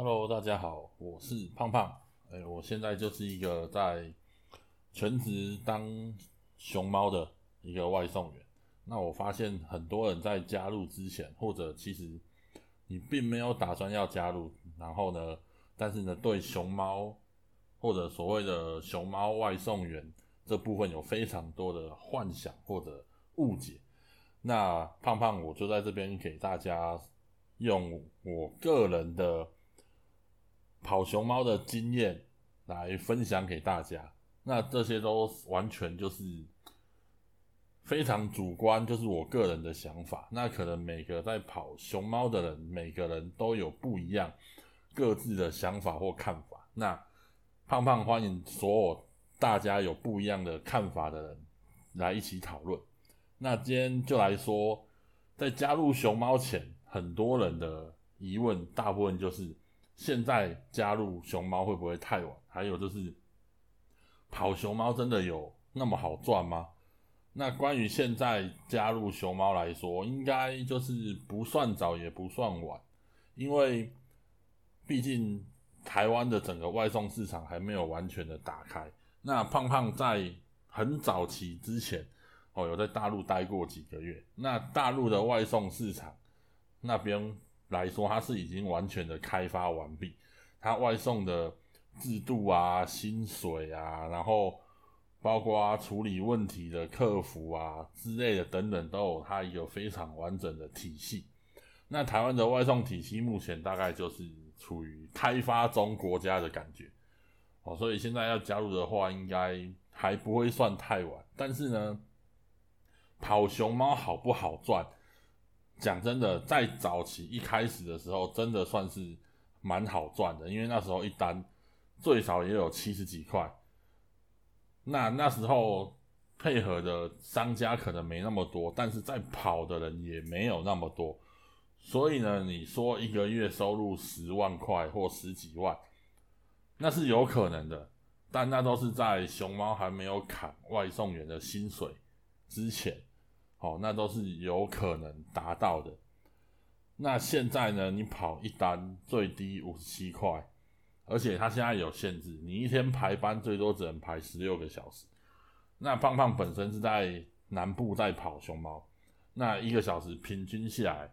Hello，大家好，我是胖胖。哎，我现在就是一个在全职当熊猫的一个外送员。那我发现很多人在加入之前，或者其实你并没有打算要加入，然后呢，但是呢，对熊猫或者所谓的熊猫外送员这部分有非常多的幻想或者误解。那胖胖，我就在这边给大家用我个人的。跑熊猫的经验来分享给大家，那这些都完全就是非常主观，就是我个人的想法。那可能每个在跑熊猫的人，每个人都有不一样各自的想法或看法。那胖胖欢迎所有大家有不一样的看法的人来一起讨论。那今天就来说，在加入熊猫前，很多人的疑问，大部分就是。现在加入熊猫会不会太晚？还有就是，跑熊猫真的有那么好赚吗？那关于现在加入熊猫来说，应该就是不算早也不算晚，因为毕竟台湾的整个外送市场还没有完全的打开。那胖胖在很早期之前，哦，有在大陆待过几个月。那大陆的外送市场那边。来说，它是已经完全的开发完毕，它外送的制度啊、薪水啊，然后包括处理问题的客服啊之类的等等，都有它一个非常完整的体系。那台湾的外送体系目前大概就是处于开发中国家的感觉哦，所以现在要加入的话，应该还不会算太晚。但是呢，跑熊猫好不好赚？讲真的，在早期一开始的时候，真的算是蛮好赚的，因为那时候一单最少也有七十几块。那那时候配合的商家可能没那么多，但是在跑的人也没有那么多，所以呢，你说一个月收入十万块或十几万，那是有可能的，但那都是在熊猫还没有砍外送员的薪水之前。好，那都是有可能达到的。那现在呢？你跑一单最低五十七块，而且它现在有限制，你一天排班最多只能排十六个小时。那胖胖本身是在南部在跑熊猫，那一个小时平均下来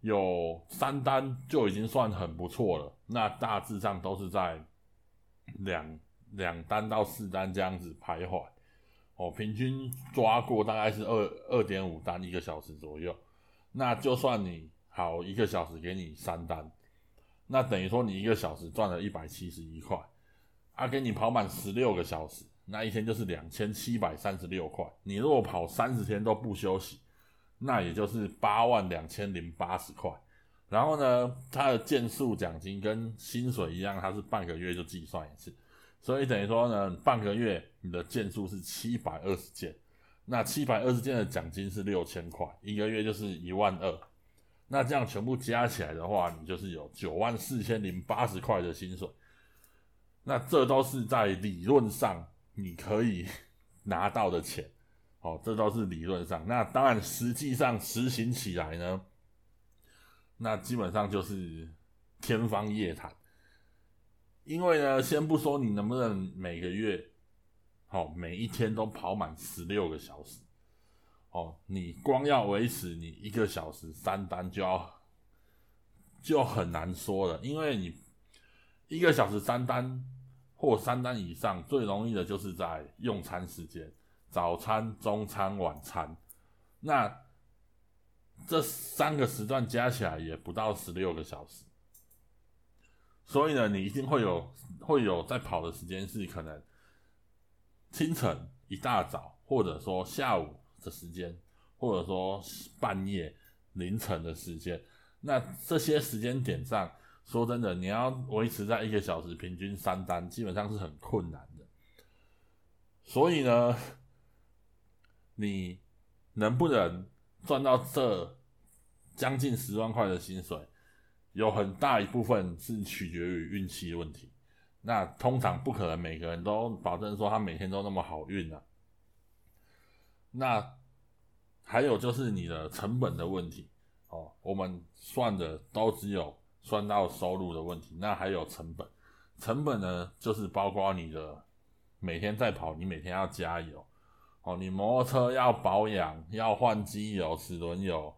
有三单就已经算很不错了。那大致上都是在两两单到四单这样子徘徊。哦，平均抓过大概是二二点五单一个小时左右，那就算你好一个小时给你三单，那等于说你一个小时赚了一百七十一块，啊，给你跑满十六个小时，那一天就是两千七百三十六块。你如果跑三十天都不休息，那也就是八万两千零八十块。然后呢，它的件数奖金跟薪水一样，它是半个月就计算一次。所以等于说呢，半个月你的件数是七百二十件，那七百二十件的奖金是六千块，一个月就是一万二。那这样全部加起来的话，你就是有九万四千零八十块的薪水。那这都是在理论上你可以拿到的钱，哦，这都是理论上。那当然，实际上实行起来呢，那基本上就是天方夜谭。因为呢，先不说你能不能每个月，好每一天都跑满十六个小时，哦，你光要维持你一个小时三单就要就很难说了。因为你一个小时三单或三单以上，最容易的就是在用餐时间，早餐、中餐、晚餐，那这三个时段加起来也不到十六个小时。所以呢，你一定会有会有在跑的时间是可能清晨一大早，或者说下午的时间，或者说半夜凌晨的时间。那这些时间点上，说真的，你要维持在一个小时平均三单，基本上是很困难的。所以呢，你能不能赚到这将近十万块的薪水？有很大一部分是取决于运气的问题，那通常不可能每个人都保证说他每天都那么好运啊。那还有就是你的成本的问题哦，我们算的都只有算到收入的问题，那还有成本。成本呢，就是包括你的每天在跑，你每天要加油哦，你摩托车要保养，要换机油、齿轮油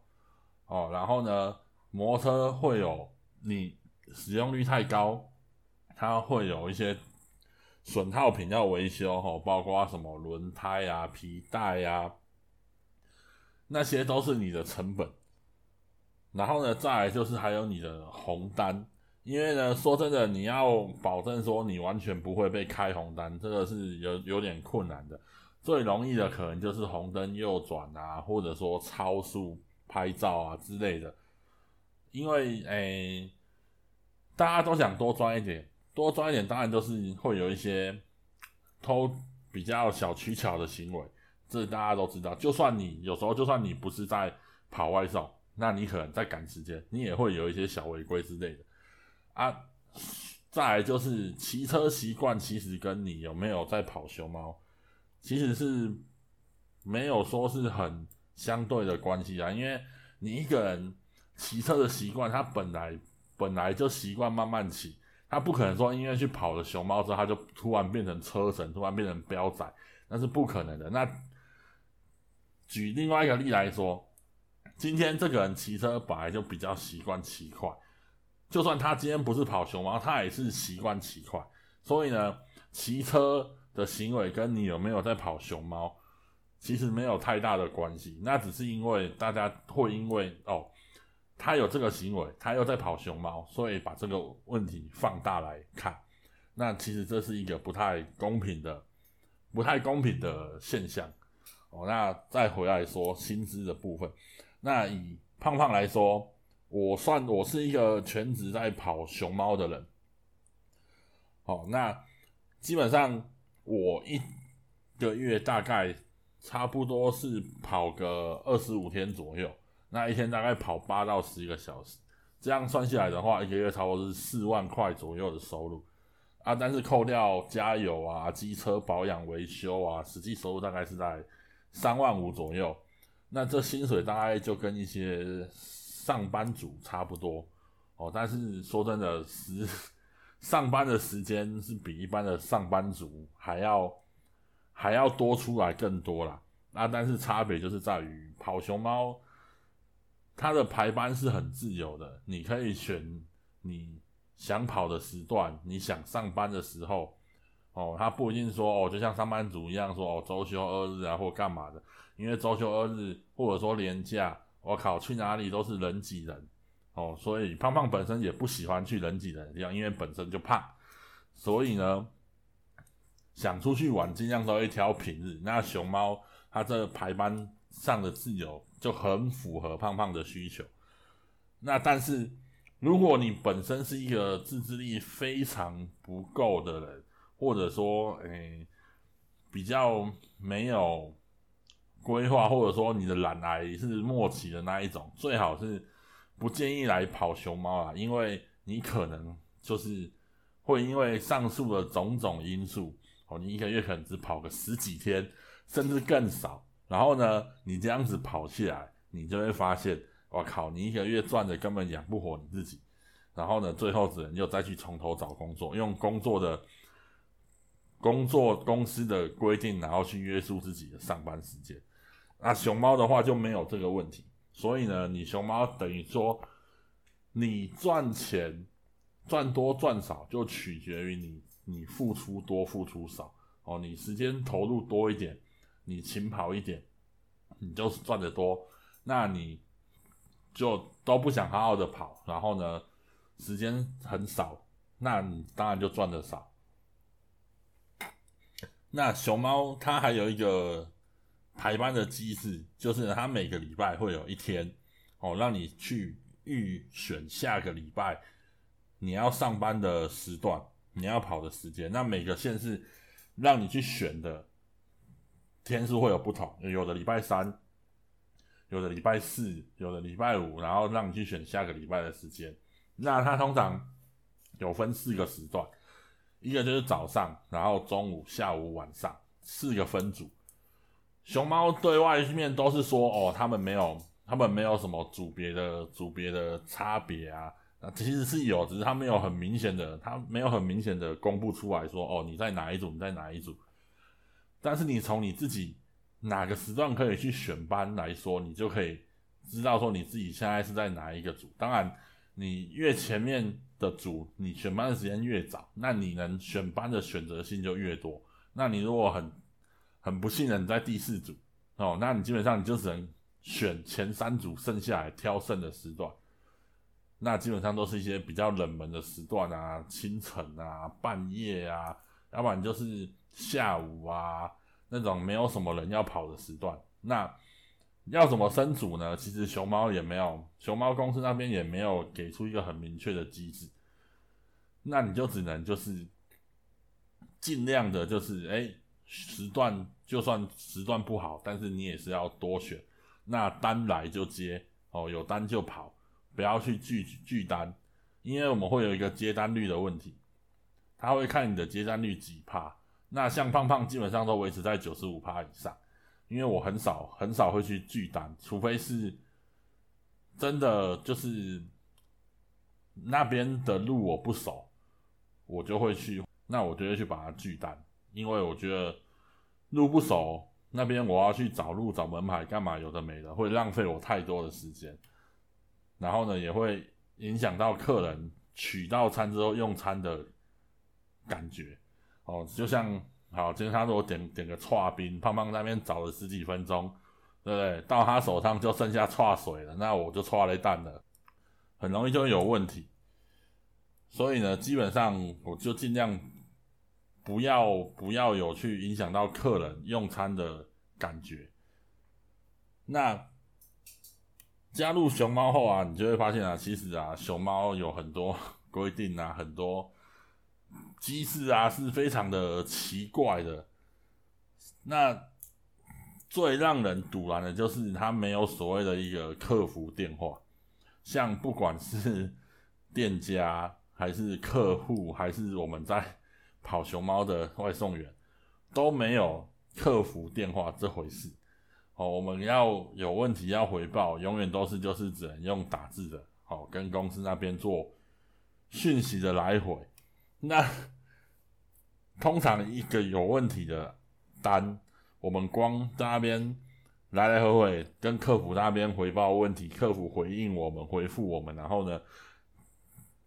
哦，然后呢，摩托车会有你使用率太高，它会有一些损耗品要维修哦，包括什么轮胎啊、皮带啊，那些都是你的成本。然后呢，再来就是还有你的红单，因为呢，说真的，你要保证说你完全不会被开红单，这个是有有点困难的。最容易的可能就是红灯右转啊，或者说超速拍照啊之类的。因为诶，大家都想多赚一点，多赚一点，当然都是会有一些偷比较小取巧的行为，这大家都知道。就算你有时候，就算你不是在跑外送。那你可能在赶时间，你也会有一些小违规之类的啊。再来就是骑车习惯，其实跟你有没有在跑熊猫，其实是没有说是很相对的关系啊。因为你一个人骑车的习惯，他本来本来就习惯慢慢骑，他不可能说因为去跑了熊猫之后，他就突然变成车神，突然变成标仔，那是不可能的。那举另外一个例来说。今天这个人骑车本来就比较习惯骑快，就算他今天不是跑熊猫，他也是习惯骑快。所以呢，骑车的行为跟你有没有在跑熊猫，其实没有太大的关系。那只是因为大家会因为哦，他有这个行为，他又在跑熊猫，所以把这个问题放大来看。那其实这是一个不太公平的、不太公平的现象。哦，那再回来说薪资的部分。那以胖胖来说，我算我是一个全职在跑熊猫的人。好，那基本上我一个月大概差不多是跑个二十五天左右，那一天大概跑八到十一个小时，这样算下来的话，一个月差不多是四万块左右的收入啊。但是扣掉加油啊、机车保养维修啊，实际收入大概是在三万五左右。那这薪水大概就跟一些上班族差不多哦，但是说真的，时上班的时间是比一般的上班族还要还要多出来更多啦。那但是差别就是在于跑熊猫，它的排班是很自由的，你可以选你想跑的时段，你想上班的时候哦，它不一定说哦，就像上班族一样说哦，周休二日啊或干嘛的。因为周休二日或者说年假，我靠，去哪里都是人挤人哦，所以胖胖本身也不喜欢去人挤人的地方，因为本身就胖，所以呢，想出去玩尽量都会挑平日。那熊猫它这排班上的自由就很符合胖胖的需求。那但是如果你本身是一个自制力非常不够的人，或者说诶比较没有。规划或者说你的懒癌是末期的那一种，最好是不建议来跑熊猫啊，因为你可能就是会因为上述的种种因素，哦，你一个月可能只跑个十几天，甚至更少。然后呢，你这样子跑起来，你就会发现，我靠，你一个月赚的根本养不活你自己。然后呢，最后只能又再去从头找工作，用工作的工作公司的规定，然后去约束自己的上班时间。那熊猫的话就没有这个问题，所以呢，你熊猫等于说，你赚钱赚多赚少就取决于你你付出多付出少哦，你时间投入多一点，你勤跑一点，你就是赚的多，那你就都不想好好的跑，然后呢，时间很少，那你当然就赚的少。那熊猫它还有一个。排班的机制就是它每个礼拜会有一天哦，让你去预选下个礼拜你要上班的时段，你要跑的时间。那每个县市让你去选的天数会有不同，有的礼拜三，有的礼拜四，有的礼拜五，然后让你去选下个礼拜的时间。那它通常有分四个时段，一个就是早上，然后中午、下午、晚上四个分组。熊猫对外面都是说哦，他们没有，他们没有什么组别的组别的差别啊，那其实是有，只是他没有很明显的，他没有很明显的公布出来说，哦，你在哪一组，你在哪一组。但是你从你自己哪个时段可以去选班来说，你就可以知道说你自己现在是在哪一个组。当然，你越前面的组，你选班的时间越早，那你能选班的选择性就越多。那你如果很很不幸的你在第四组哦，那你基本上你就只能选前三组，剩下来挑剩的时段。那基本上都是一些比较冷门的时段啊，清晨啊、半夜啊，要不然就是下午啊那种没有什么人要跑的时段。那要怎么分组呢？其实熊猫也没有，熊猫公司那边也没有给出一个很明确的机制。那你就只能就是尽量的，就是哎时段就算时段不好，但是你也是要多选。那单来就接哦，有单就跑。不要去拒拒单，因为我们会有一个接单率的问题，他会看你的接单率几趴。那像胖胖基本上都维持在九十五趴以上，因为我很少很少会去拒单，除非是真的就是那边的路我不熟，我就会去，那我就会去把它拒单，因为我觉得路不熟，那边我要去找路找门牌干嘛有的没的，会浪费我太多的时间。然后呢，也会影响到客人取到餐之后用餐的感觉哦。就像好，今天他说我点点个串冰，胖胖那边找了十几分钟，对不对？到他手上就剩下串水了，那我就串了一蛋了，很容易就会有问题。所以呢，基本上我就尽量不要不要有去影响到客人用餐的感觉。那。加入熊猫后啊，你就会发现啊，其实啊，熊猫有很多 规定啊，很多机制啊，是非常的奇怪的。那最让人堵然的就是它没有所谓的一个客服电话，像不管是店家还是客户，还是我们在跑熊猫的外送员，都没有客服电话这回事。哦，我们要有问题要回报，永远都是就是只能用打字的，好跟公司那边做讯息的来回。那通常一个有问题的单，我们光在那边来来回回跟客服那边回报问题，客服回应我们，回复我们，然后呢，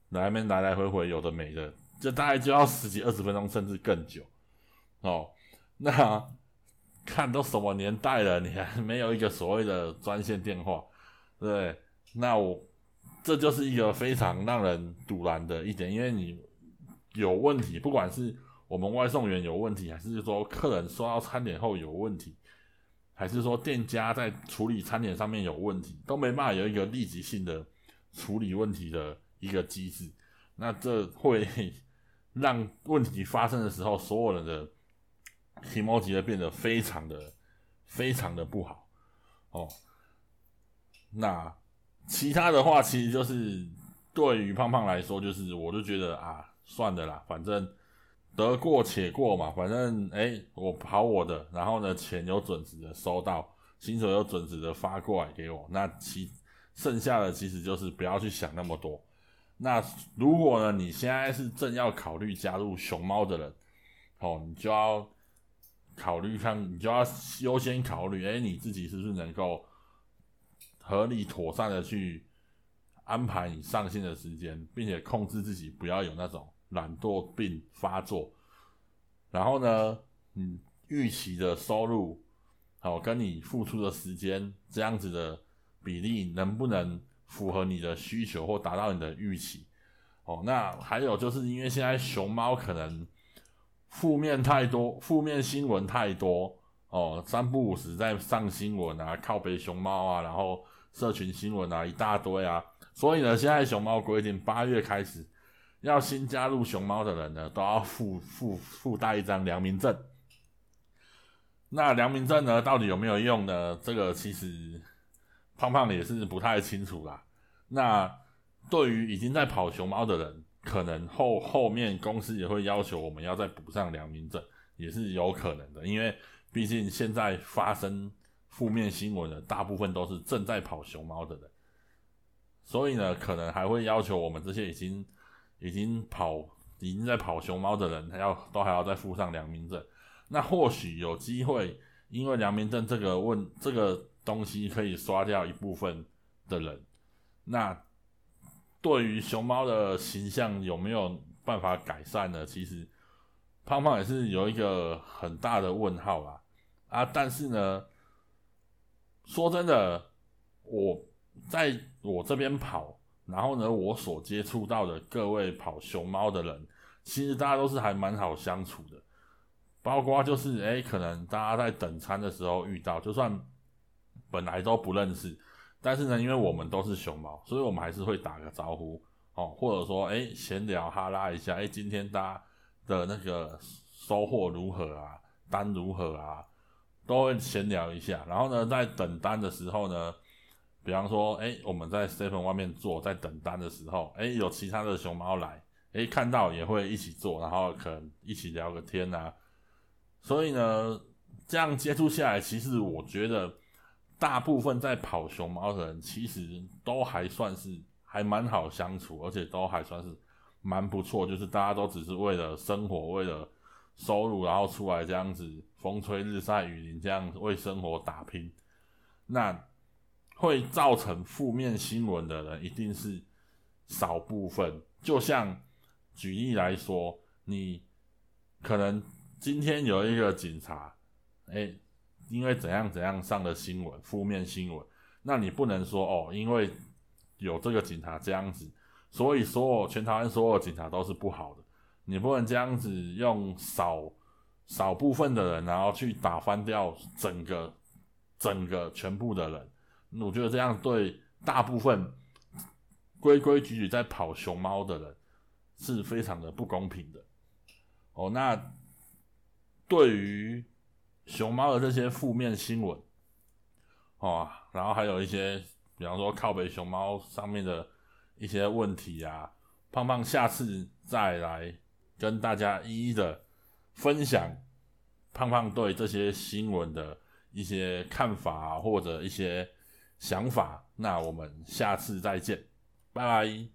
那边来来回回有的没的，这大概就要十几二十分钟，甚至更久。哦，那。看都什么年代了，你还没有一个所谓的专线电话，对？那我这就是一个非常让人堵然的一点，因为你有问题，不管是我们外送员有问题，还是说客人收到餐点后有问题，还是说店家在处理餐点上面有问题，都没办法有一个立即性的处理问题的一个机制，那这会 让问题发生的时候，所有人的。皮毛级的变得非常的非常的不好哦。那其他的话，其实就是对于胖胖来说，就是我就觉得啊，算的啦，反正得过且过嘛。反正哎，我跑我的，然后呢，钱有准时的收到，薪水有准时的发过来给我。那其剩下的其实就是不要去想那么多。那如果呢，你现在是正要考虑加入熊猫的人，哦，你就要。考虑看，你就要优先考虑，哎，你自己是不是能够合理妥善的去安排你上线的时间，并且控制自己不要有那种懒惰病发作。然后呢，你预期的收入，好，跟你付出的时间这样子的比例，能不能符合你的需求或达到你的预期？哦，那还有就是因为现在熊猫可能。负面太多，负面新闻太多哦，三不五时在上新闻啊，靠北熊猫啊，然后社群新闻啊一大堆啊，所以呢，现在熊猫规定八月开始，要新加入熊猫的人呢，都要附附附带一张良民证。那良民证呢，到底有没有用呢？这个其实胖胖也是不太清楚啦。那对于已经在跑熊猫的人。可能后后面公司也会要求我们要再补上良民证，也是有可能的，因为毕竟现在发生负面新闻的大部分都是正在跑熊猫的人，所以呢，可能还会要求我们这些已经已经跑已经在跑熊猫的人，还要都还要再附上良民证。那或许有机会，因为良民证这个问这个东西可以刷掉一部分的人。那对于熊猫的形象有没有办法改善呢？其实胖胖也是有一个很大的问号啦。啊，但是呢，说真的，我在我这边跑，然后呢，我所接触到的各位跑熊猫的人，其实大家都是还蛮好相处的。包括就是，哎，可能大家在等餐的时候遇到，就算本来都不认识，但是呢，因为我们都是熊猫，所以我们还是会打个招呼哦，或者说，哎，闲聊哈拉一下，哎，今天大家的那个收获如何啊，单如何啊？都会闲聊一下，然后呢，在等单的时候呢，比方说，哎，我们在 seven 外面坐，在等单的时候，哎，有其他的熊猫来，哎，看到也会一起坐，然后可能一起聊个天啊。所以呢，这样接触下来，其实我觉得大部分在跑熊猫的人，其实都还算是还蛮好相处，而且都还算是蛮不错，就是大家都只是为了生活，为了。收入，然后出来这样子风吹日晒雨淋，这样为生活打拼，那会造成负面新闻的人一定是少部分。就像举例来说，你可能今天有一个警察，哎，因为怎样怎样上的新闻，负面新闻，那你不能说哦，因为有这个警察这样子，所以所有全台湾所有警察都是不好的。你不能这样子用少少部分的人，然后去打翻掉整个整个全部的人。我觉得这样对大部分规规矩矩在跑熊猫的人是非常的不公平的。哦，那对于熊猫的这些负面新闻，哦，然后还有一些，比方说靠北熊猫上面的一些问题啊，胖胖下次再来。跟大家一一的分享胖胖对这些新闻的一些看法或者一些想法，那我们下次再见，拜拜。